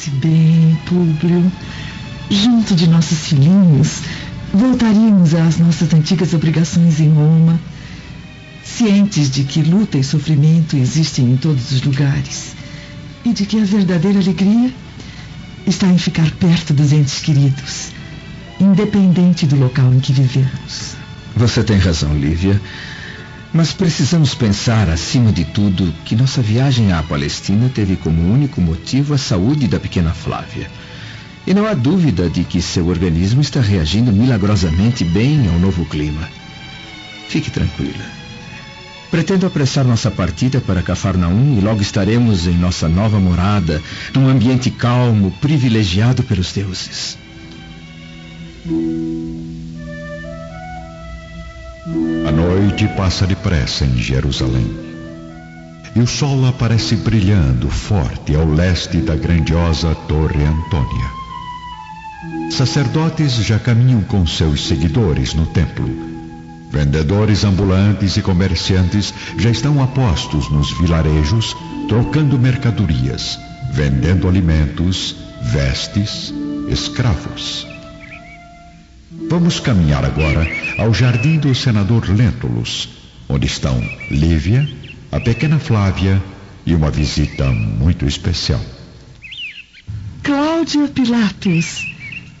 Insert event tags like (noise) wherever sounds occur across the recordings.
disse bem, Públio. Junto de nossos filhinhos, voltaríamos às nossas antigas obrigações em Roma, cientes de que luta e sofrimento existem em todos os lugares e de que a verdadeira alegria está em ficar perto dos entes queridos, independente do local em que vivemos. Você tem razão, Lívia. Mas precisamos pensar, acima de tudo, que nossa viagem à Palestina teve como único motivo a saúde da pequena Flávia. E não há dúvida de que seu organismo está reagindo milagrosamente bem ao novo clima. Fique tranquila. Pretendo apressar nossa partida para Cafarnaum e logo estaremos em nossa nova morada, num ambiente calmo, privilegiado pelos deuses. Noite passa depressa em Jerusalém. E o sol aparece brilhando forte ao leste da grandiosa Torre Antônia. Sacerdotes já caminham com seus seguidores no templo. Vendedores ambulantes e comerciantes já estão apostos nos vilarejos, trocando mercadorias, vendendo alimentos, vestes, escravos. Vamos caminhar agora ao jardim do senador Lentulus, onde estão Lívia, a pequena Flávia e uma visita muito especial. Cláudia Pilatos,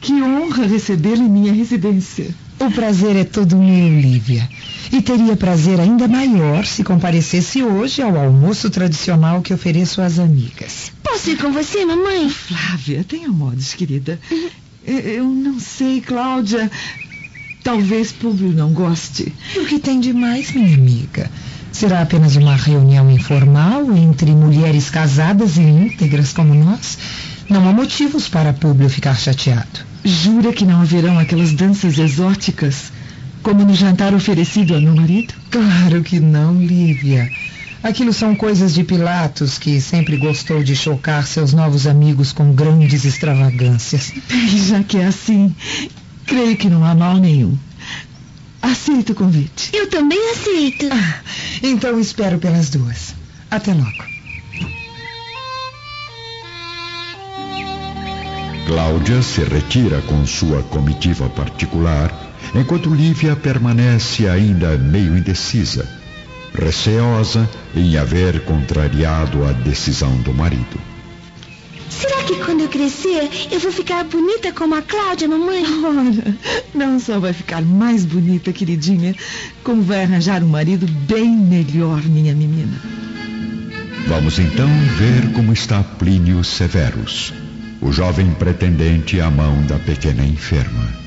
que honra recebê-la em minha residência. O prazer é todo meu, Lívia. E teria prazer ainda maior se comparecesse hoje ao almoço tradicional que ofereço às amigas. Posso ir com você, mamãe? Flávia, tenha modos, querida. Eu não sei, Cláudia. Talvez Públio não goste. O que tem de mais, minha amiga? Será apenas uma reunião informal entre mulheres casadas e íntegras como nós? Não há motivos para Públio ficar chateado. Jura que não haverão aquelas danças exóticas, como no jantar oferecido ao meu marido? Claro que não, Lívia. Aquilo são coisas de Pilatos, que sempre gostou de chocar seus novos amigos com grandes extravagâncias. E (laughs) já que é assim, creio que não há mal nenhum. Aceito o convite. Eu também aceito. Ah, então espero pelas duas. Até logo. Cláudia se retira com sua comitiva particular, enquanto Lívia permanece ainda meio indecisa, receosa em haver contrariado a decisão do marido. Será que quando eu crescer eu vou ficar bonita como a Cláudia, mamãe? Ora, não só vai ficar mais bonita, queridinha, como vai arranjar um marido bem melhor, minha menina. Vamos então ver como está Plínio Severus, o jovem pretendente à mão da pequena enferma.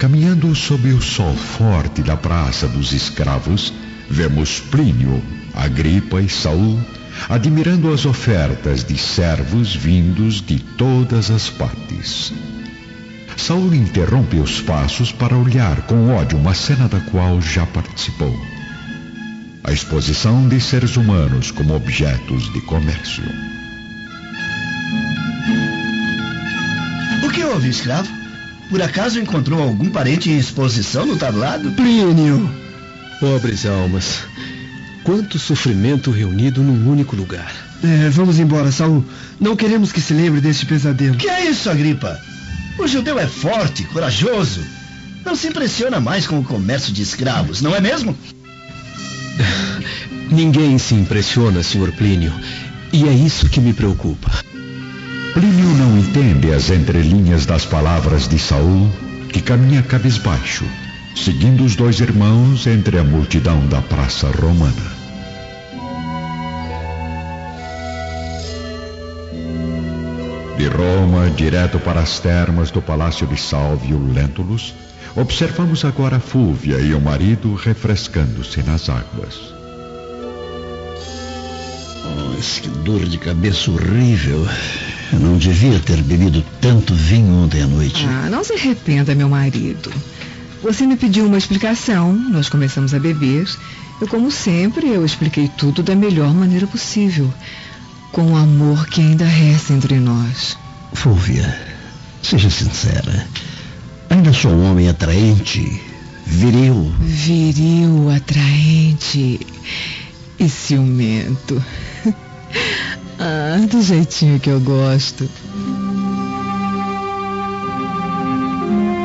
Caminhando sob o sol forte da Praça dos Escravos, vemos Plínio, Agripa e Saul admirando as ofertas de servos vindos de todas as partes. Saul interrompe os passos para olhar com ódio uma cena da qual já participou. A exposição de seres humanos como objetos de comércio. O que houve, escravo? Por acaso encontrou algum parente em exposição no tablado? Plínio! Pobres almas. Quanto sofrimento reunido num único lugar. É, vamos embora, Saul. Não queremos que se lembre deste pesadelo. Que é isso, Agripa? O judeu é forte, corajoso. Não se impressiona mais com o comércio de escravos, não é mesmo? (laughs) Ninguém se impressiona, Sr. Plínio. E é isso que me preocupa. Plínio não entende as entrelinhas das palavras de Saul, que caminha cabisbaixo, seguindo os dois irmãos entre a multidão da praça romana. De Roma, direto para as termas do palácio de Salvio Lentulus, observamos agora Fúvia e o marido refrescando-se nas águas. Oh, que dor de cabeça horrível. Eu não devia ter bebido tanto vinho ontem à noite. Ah, não se arrependa, meu marido. Você me pediu uma explicação, nós começamos a beber. Eu, como sempre, eu expliquei tudo da melhor maneira possível. Com o amor que ainda resta entre nós. Fúvia, seja sincera. Ainda sou um homem atraente, viril. Viril, atraente e ciumento. (laughs) Ah, do jeitinho que eu gosto.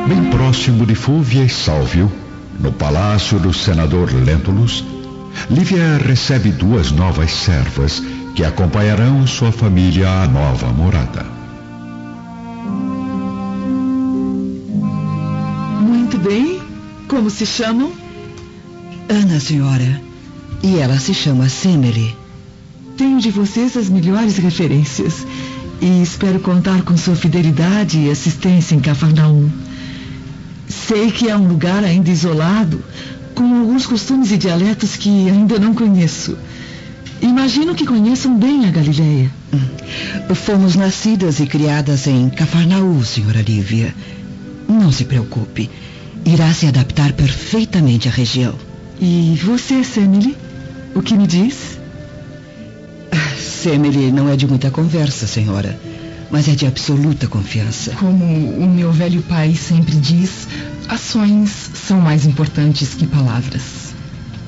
Bem próximo de Fúvia e Sálvio, no palácio do senador Lentulus, Lívia recebe duas novas servas que acompanharão sua família à nova morada. Muito bem. Como se chamam? Ana, senhora. E ela se chama Semele. Tenho de vocês as melhores referências. E espero contar com sua fidelidade e assistência em Cafarnaum. Sei que é um lugar ainda isolado, com alguns costumes e dialetos que ainda não conheço. Imagino que conheçam bem a Galileia. Hum. Fomos nascidas e criadas em Cafarnaum, senhora Lívia. Não se preocupe. Irá se adaptar perfeitamente à região. E você, Semele? O que me diz? Semele não é de muita conversa, senhora, mas é de absoluta confiança. Como o meu velho pai sempre diz, ações são mais importantes que palavras.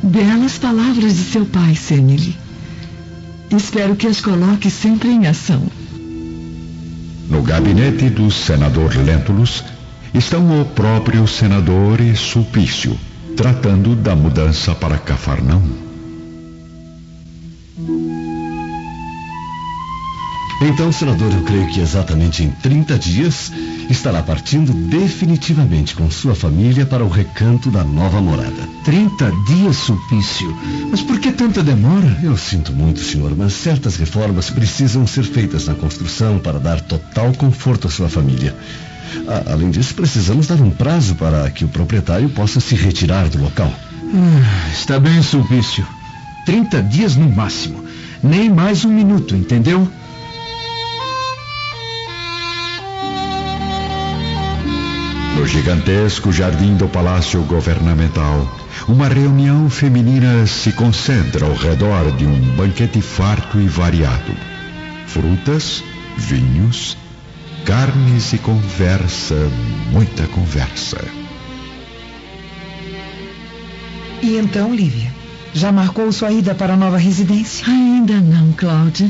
Belas palavras de seu pai, Semele. Espero que as coloque sempre em ação. No gabinete do senador Lentulus estão o próprio senador e Sulpício, tratando da mudança para Cafarnaum. Então, senador, eu creio que exatamente em 30 dias estará partindo definitivamente com sua família para o recanto da nova morada. 30 dias, Sulpício? Mas por que tanta demora? Eu sinto muito, senhor, mas certas reformas precisam ser feitas na construção para dar total conforto à sua família. além disso, precisamos dar um prazo para que o proprietário possa se retirar do local. Ah, está bem, Sulpício. 30 dias no máximo. Nem mais um minuto, entendeu? No gigantesco jardim do Palácio Governamental, uma reunião feminina se concentra ao redor de um banquete farto e variado. Frutas, vinhos, carnes e conversa, muita conversa. E então, Lívia? Já marcou sua ida para a nova residência? Ainda não, Cláudia.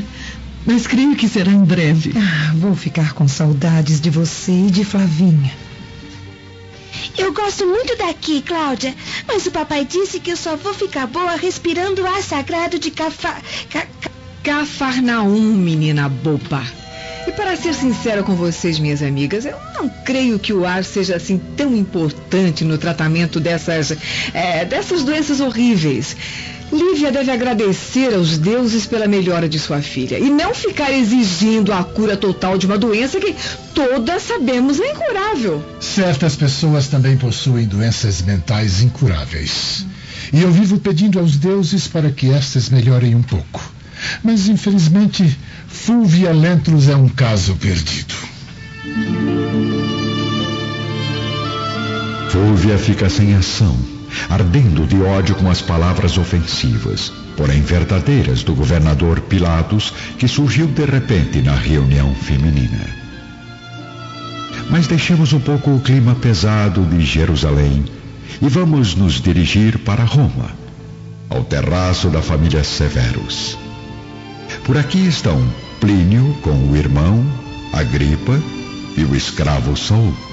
Mas creio que será em breve. Ah, vou ficar com saudades de você e de Flavinha. Eu gosto muito daqui, Cláudia, mas o papai disse que eu só vou ficar boa respirando o ar sagrado de Cafa... Ca... Cafarnaum, menina boba. E para ser sincera com vocês, minhas amigas, eu não creio que o ar seja assim tão importante no tratamento dessas, é, dessas doenças horríveis. Lívia deve agradecer aos deuses pela melhora de sua filha e não ficar exigindo a cura total de uma doença que todas sabemos é incurável. Certas pessoas também possuem doenças mentais incuráveis. E eu vivo pedindo aos deuses para que estas melhorem um pouco. Mas, infelizmente, Fulvia Lentulus é um caso perdido. Fulvia fica sem ação ardendo de ódio com as palavras ofensivas, porém verdadeiras, do governador Pilatos, que surgiu de repente na reunião feminina. Mas deixemos um pouco o clima pesado de Jerusalém e vamos nos dirigir para Roma, ao terraço da família Severus. Por aqui estão Plínio com o irmão, Agripa e o escravo Saul.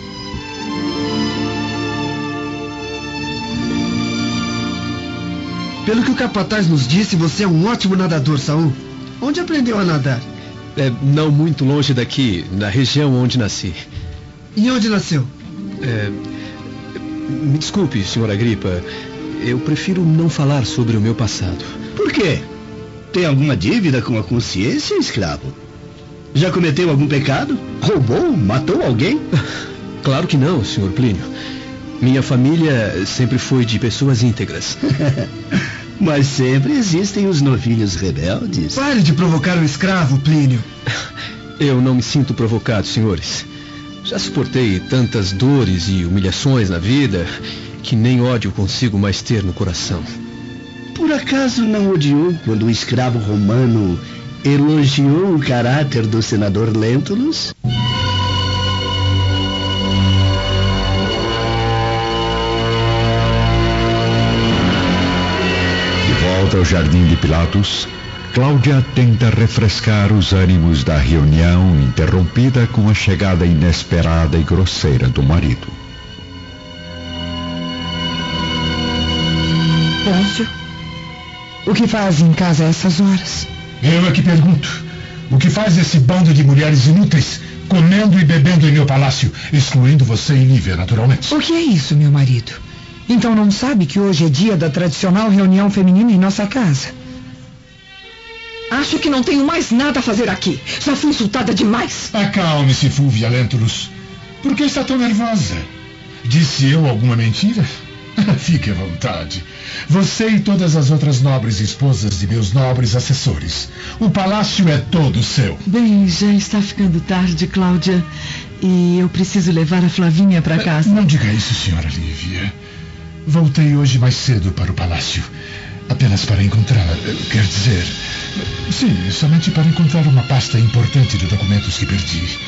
Pelo que o capataz nos disse, você é um ótimo nadador, Saul. Onde aprendeu a nadar? É, não muito longe daqui, na região onde nasci. E onde nasceu? É, me desculpe, senhora Agripa. Eu prefiro não falar sobre o meu passado. Por quê? Tem alguma dívida com a consciência, escravo? Já cometeu algum pecado? Roubou? Matou alguém? (laughs) Claro que não, senhor Plínio. Minha família sempre foi de pessoas íntegras. (laughs) Mas sempre existem os novilhos rebeldes. Pare de provocar o escravo, Plínio. (laughs) Eu não me sinto provocado, senhores. Já suportei tantas dores e humilhações na vida que nem ódio consigo mais ter no coração. Por acaso não odiou quando o escravo romano elogiou o caráter do senador Lentulus? Volta ao jardim de Pilatos, Cláudia tenta refrescar os ânimos da reunião interrompida com a chegada inesperada e grosseira do marido. Pôncio, o que faz em casa a essas horas? Eu é que pergunto. O que faz esse bando de mulheres inúteis comendo e bebendo em meu palácio, excluindo você e Lívia, naturalmente? O que é isso, meu marido? Então não sabe que hoje é dia da tradicional reunião feminina em nossa casa? Acho que não tenho mais nada a fazer aqui. Já fui insultada demais. Acalme-se, Fulvia Lentulus. Por que está tão nervosa? Disse eu alguma mentira? (laughs) Fique à vontade. Você e todas as outras nobres esposas de meus nobres assessores. O palácio é todo seu. Bem, já está ficando tarde, Cláudia. E eu preciso levar a Flavinha para casa. Não diga isso, senhora Lívia. Voltei hoje mais cedo para o palácio. Apenas para encontrar. Quer dizer. Sim, somente para encontrar uma pasta importante de documentos que perdi.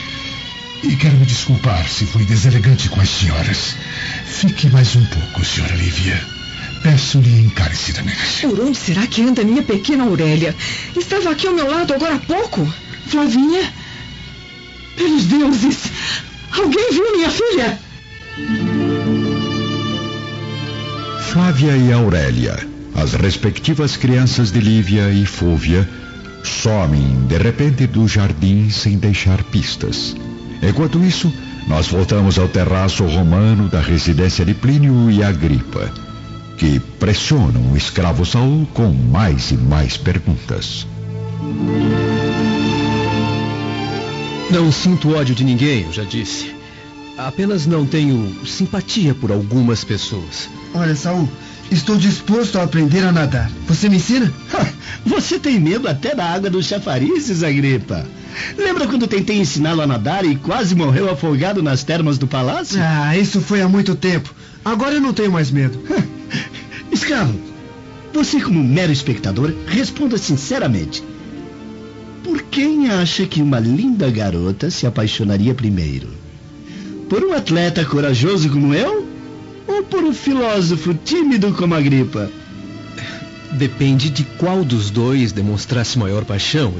E quero me desculpar se fui deselegante com as senhoras. Fique mais um pouco, senhora Lívia. Peço-lhe encarecidamente. Por onde será que anda minha pequena Aurélia? Estava aqui ao meu lado agora há pouco. Flavinha? Pelos deuses! Alguém viu minha filha? Flávia e Aurélia, as respectivas crianças de Lívia e Fúvia, somem de repente do jardim sem deixar pistas. Enquanto isso, nós voltamos ao terraço romano da residência de Plínio e Agripa, que pressionam o escravo Saul com mais e mais perguntas. Não sinto ódio de ninguém, eu já disse. Apenas não tenho simpatia por algumas pessoas. Olha, Saul, estou disposto a aprender a nadar. Você me ensina? Você tem medo até da água dos chafarizes, Agripa. Lembra quando tentei ensiná-lo a nadar e quase morreu afogado nas termas do palácio? Ah, isso foi há muito tempo. Agora eu não tenho mais medo. Escravo, você como mero espectador, responda sinceramente. Por quem acha que uma linda garota se apaixonaria primeiro? Por um atleta corajoso como eu? Ou por um filósofo tímido como Agripa? Depende de qual dos dois demonstrasse maior paixão.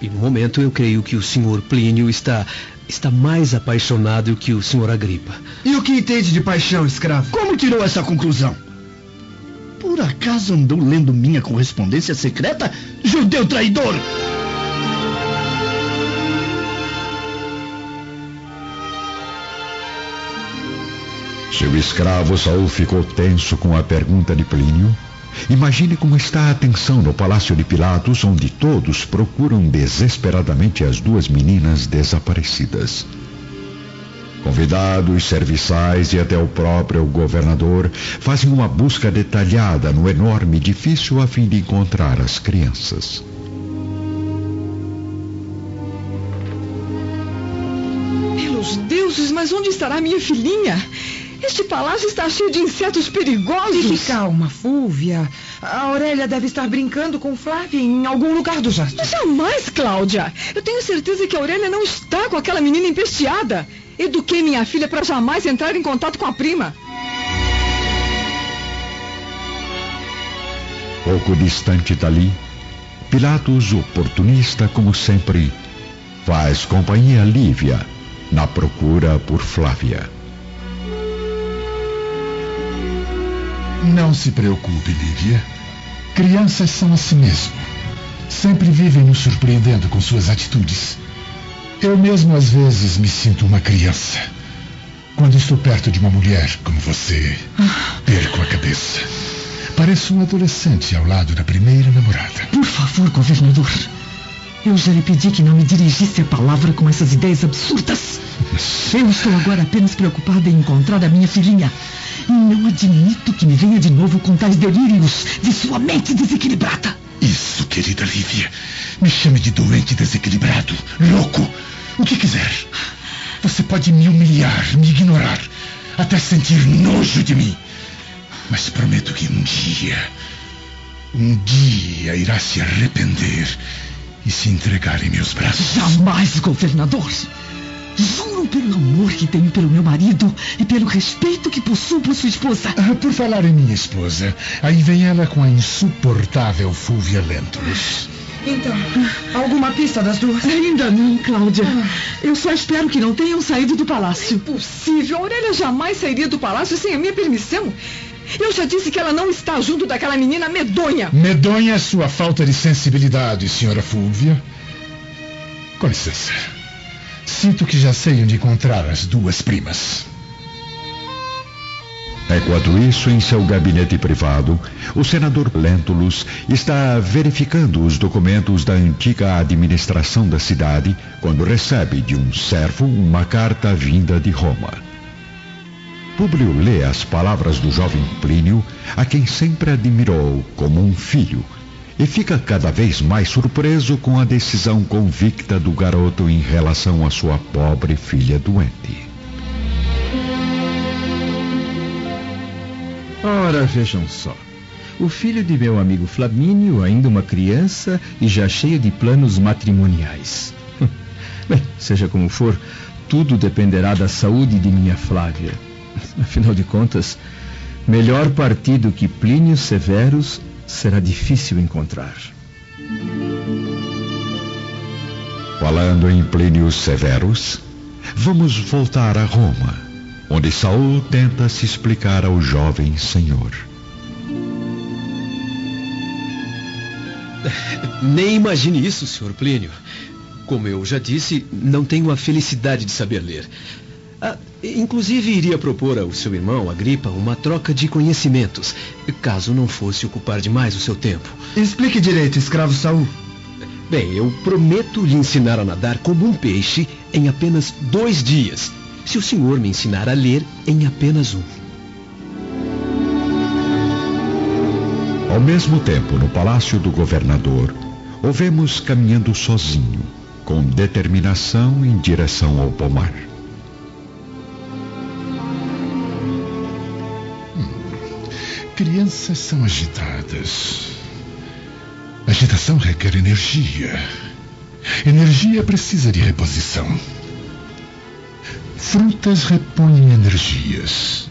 E, e no momento eu creio que o senhor Plínio está está mais apaixonado que o senhor Agripa. E o que entende de paixão, escravo? Como tirou essa conclusão? Por acaso andou lendo minha correspondência secreta, judeu traidor? Se o escravo Saul ficou tenso com a pergunta de Plínio, imagine como está a atenção no palácio de Pilatos, onde todos procuram desesperadamente as duas meninas desaparecidas. Convidados, serviçais e até o próprio governador fazem uma busca detalhada no enorme edifício a fim de encontrar as crianças. Pelos deuses, mas onde estará minha filhinha? Este palácio está cheio de insetos perigosos. Fique calma, Fúvia. A Aurélia deve estar brincando com Flávia em algum lugar do jardim. Jamais, Cláudia. Eu tenho certeza que a Aurélia não está com aquela menina empesteada. Eduquei minha filha para jamais entrar em contato com a prima. Pouco distante dali, Pilatos, oportunista como sempre, faz companhia a Lívia na procura por Flávia. Não se preocupe, Lívia. Crianças são assim mesmo. Sempre vivem nos surpreendendo com suas atitudes. Eu mesmo às vezes me sinto uma criança. Quando estou perto de uma mulher como você, perco a cabeça. Pareço um adolescente ao lado da primeira namorada. Por favor, governador. Eu já lhe pedi que não me dirigisse a palavra com essas ideias absurdas. Eu estou agora apenas preocupada em encontrar a minha filhinha. Não admito que me venha de novo com tais delírios de sua mente desequilibrada. Isso, querida Lívia. Me chame de doente desequilibrado, louco, o que quiser. Você pode me humilhar, me ignorar, até sentir nojo de mim. Mas prometo que um dia, um dia irá se arrepender e se entregar em meus braços. Jamais, governador. Juro pelo amor que tenho pelo meu marido e pelo respeito que possuo por sua esposa. Ah, por falar em minha esposa, aí vem ela com a insuportável Fúvia Lentulus. Então, alguma pista das duas? Ainda não, Cláudia. Eu só espero que não tenham saído do palácio. Impossível. A Aurélia jamais sairia do palácio sem a minha permissão. Eu já disse que ela não está junto daquela menina medonha. Medonha é sua falta de sensibilidade, senhora Fúvia. Com licença. Sinto que já sei onde encontrar as duas primas. Enquanto isso, em seu gabinete privado, o senador Lentulus está verificando os documentos da antiga administração da cidade quando recebe de um servo uma carta vinda de Roma. Públio lê as palavras do jovem Plínio, a quem sempre admirou como um filho, e fica cada vez mais surpreso com a decisão convicta do garoto em relação à sua pobre filha doente. Ora, vejam só. O filho de meu amigo Flamínio, ainda uma criança e já cheio de planos matrimoniais. (laughs) Bem, seja como for, tudo dependerá da saúde de minha Flávia. (laughs) Afinal de contas, melhor partido que Plínio Severus será difícil encontrar. Falando em Plínio Severus, vamos voltar a Roma onde Saul tenta se explicar ao jovem senhor. Nem imagine isso, Sr. Plínio. Como eu já disse, não tenho a felicidade de saber ler. Ah, inclusive, iria propor ao seu irmão, Agripa, uma troca de conhecimentos, caso não fosse ocupar demais o seu tempo. Explique direito, escravo Saul. Bem, eu prometo lhe ensinar a nadar como um peixe em apenas dois dias se o senhor me ensinar a ler em apenas um. Ao mesmo tempo, no palácio do governador, o vemos caminhando sozinho, com determinação em direção ao pomar. Crianças são agitadas. Agitação requer energia. Energia precisa de reposição. Frutas repõem energias.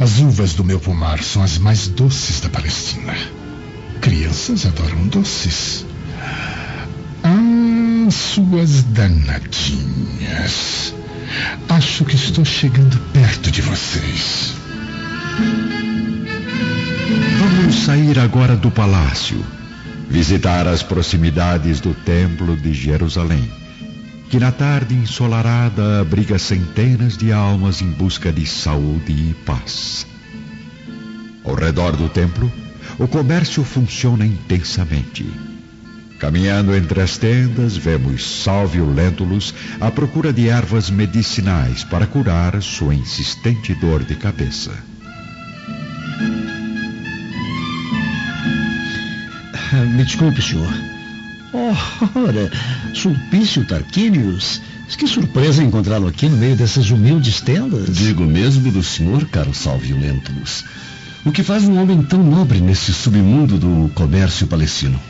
As uvas do meu pomar são as mais doces da Palestina. Crianças adoram doces. Ah, suas danadinhas. Acho que estou chegando perto de vocês. Sair agora do palácio, visitar as proximidades do Templo de Jerusalém que na tarde ensolarada abriga centenas de almas em busca de saúde e paz. Ao redor do templo, o comércio funciona intensamente. Caminhando entre as tendas, vemos Salvio Lentulus à procura de ervas medicinais para curar sua insistente dor de cabeça. (laughs) Me desculpe, senhor. Ora, Sulpício Tarquínios, que surpresa encontrá-lo aqui no meio dessas humildes tendas. Digo mesmo do senhor, caro Salvio Lentulus. O que faz um homem tão nobre nesse submundo do comércio palestino?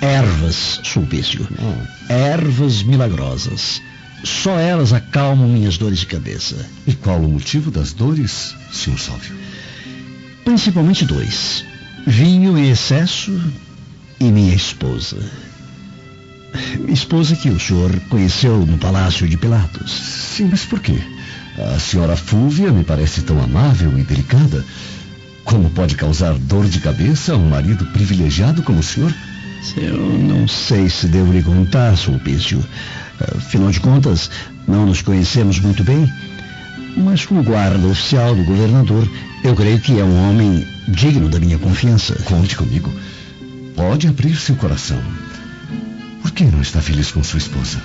Ervas, Sulpício. Oh. Ervas milagrosas. Só elas acalmam minhas dores de cabeça. E qual o motivo das dores, senhor Salvio? Principalmente dois: vinho em excesso e minha esposa. Esposa que o senhor conheceu no Palácio de Pilatos. Sim, mas por quê? A senhora Fúvia me parece tão amável e delicada. Como pode causar dor de cabeça a um marido privilegiado como o senhor? Eu não sei se devo lhe contar, Sulpício. Afinal de contas, não nos conhecemos muito bem. Mas como guarda oficial do governador, eu creio que é um homem digno da minha confiança. Conte comigo. Pode abrir seu coração. Por que não está feliz com sua esposa?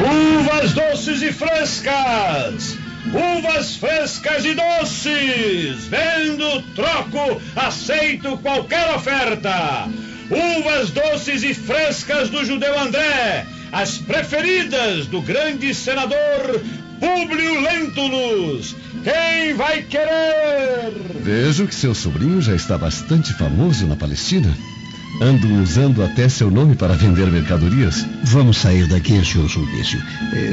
Uvas doces e frescas! Uvas frescas e doces! Vendo, troco, aceito qualquer oferta! Uvas doces e frescas do judeu André, as preferidas do grande senador Públio Lentulus. Quem vai querer? Vejo que seu sobrinho já está bastante famoso na Palestina. Ando usando até seu nome para vender mercadorias? Vamos sair daqui, senhor Sulpício.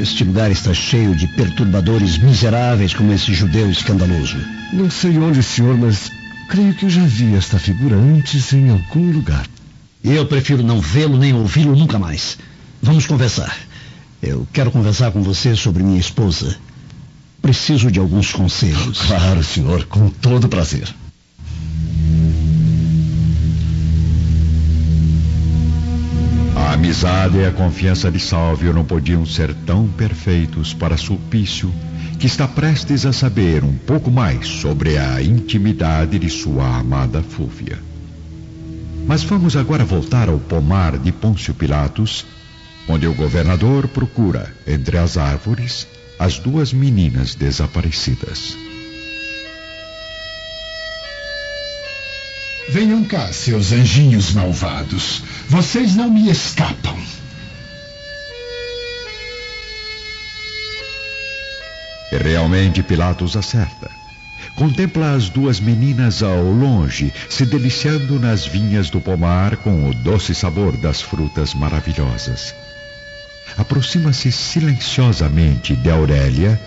Este lugar está cheio de perturbadores miseráveis como esse judeu escandaloso. Não sei onde, senhor, mas creio que eu já vi esta figura antes em algum lugar. Eu prefiro não vê-lo nem ouvi-lo nunca mais. Vamos conversar. Eu quero conversar com você sobre minha esposa. Preciso de alguns conselhos. Claro, senhor, com todo prazer. A amizade e a confiança de Salvio não podiam ser tão perfeitos para Sulpício, que está prestes a saber um pouco mais sobre a intimidade de sua amada Fúvia. Mas vamos agora voltar ao pomar de Pôncio Pilatos, onde o governador procura, entre as árvores, as duas meninas desaparecidas. Venham cá, seus anjinhos malvados. Vocês não me escapam. E realmente Pilatos acerta. Contempla as duas meninas ao longe, se deliciando nas vinhas do pomar com o doce sabor das frutas maravilhosas. Aproxima-se silenciosamente de Aurélia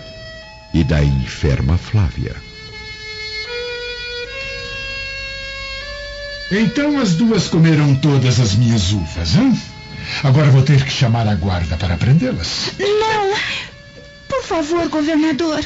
e da enferma Flávia. Então as duas comeram todas as minhas uvas, hein? Agora vou ter que chamar a guarda para prendê-las. Não! Por favor, governador.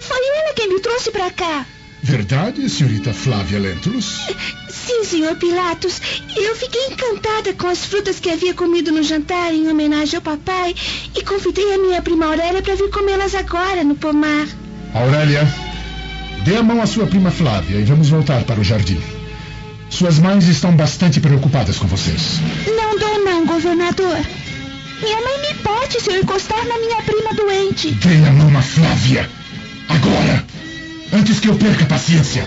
Foi ela quem me trouxe para cá. Verdade, senhorita Flávia Lentulus? Sim, senhor Pilatos. Eu fiquei encantada com as frutas que havia comido no jantar em homenagem ao papai e convidei a minha prima Aurélia para vir comê-las agora no pomar. Aurélia, dê a mão à sua prima Flávia e vamos voltar para o jardim. Suas mães estão bastante preocupadas com vocês. Não dou não, governador. Minha mãe me bate se eu encostar na minha prima doente. Dê a mão a Flávia. Agora! Antes que eu perca a paciência.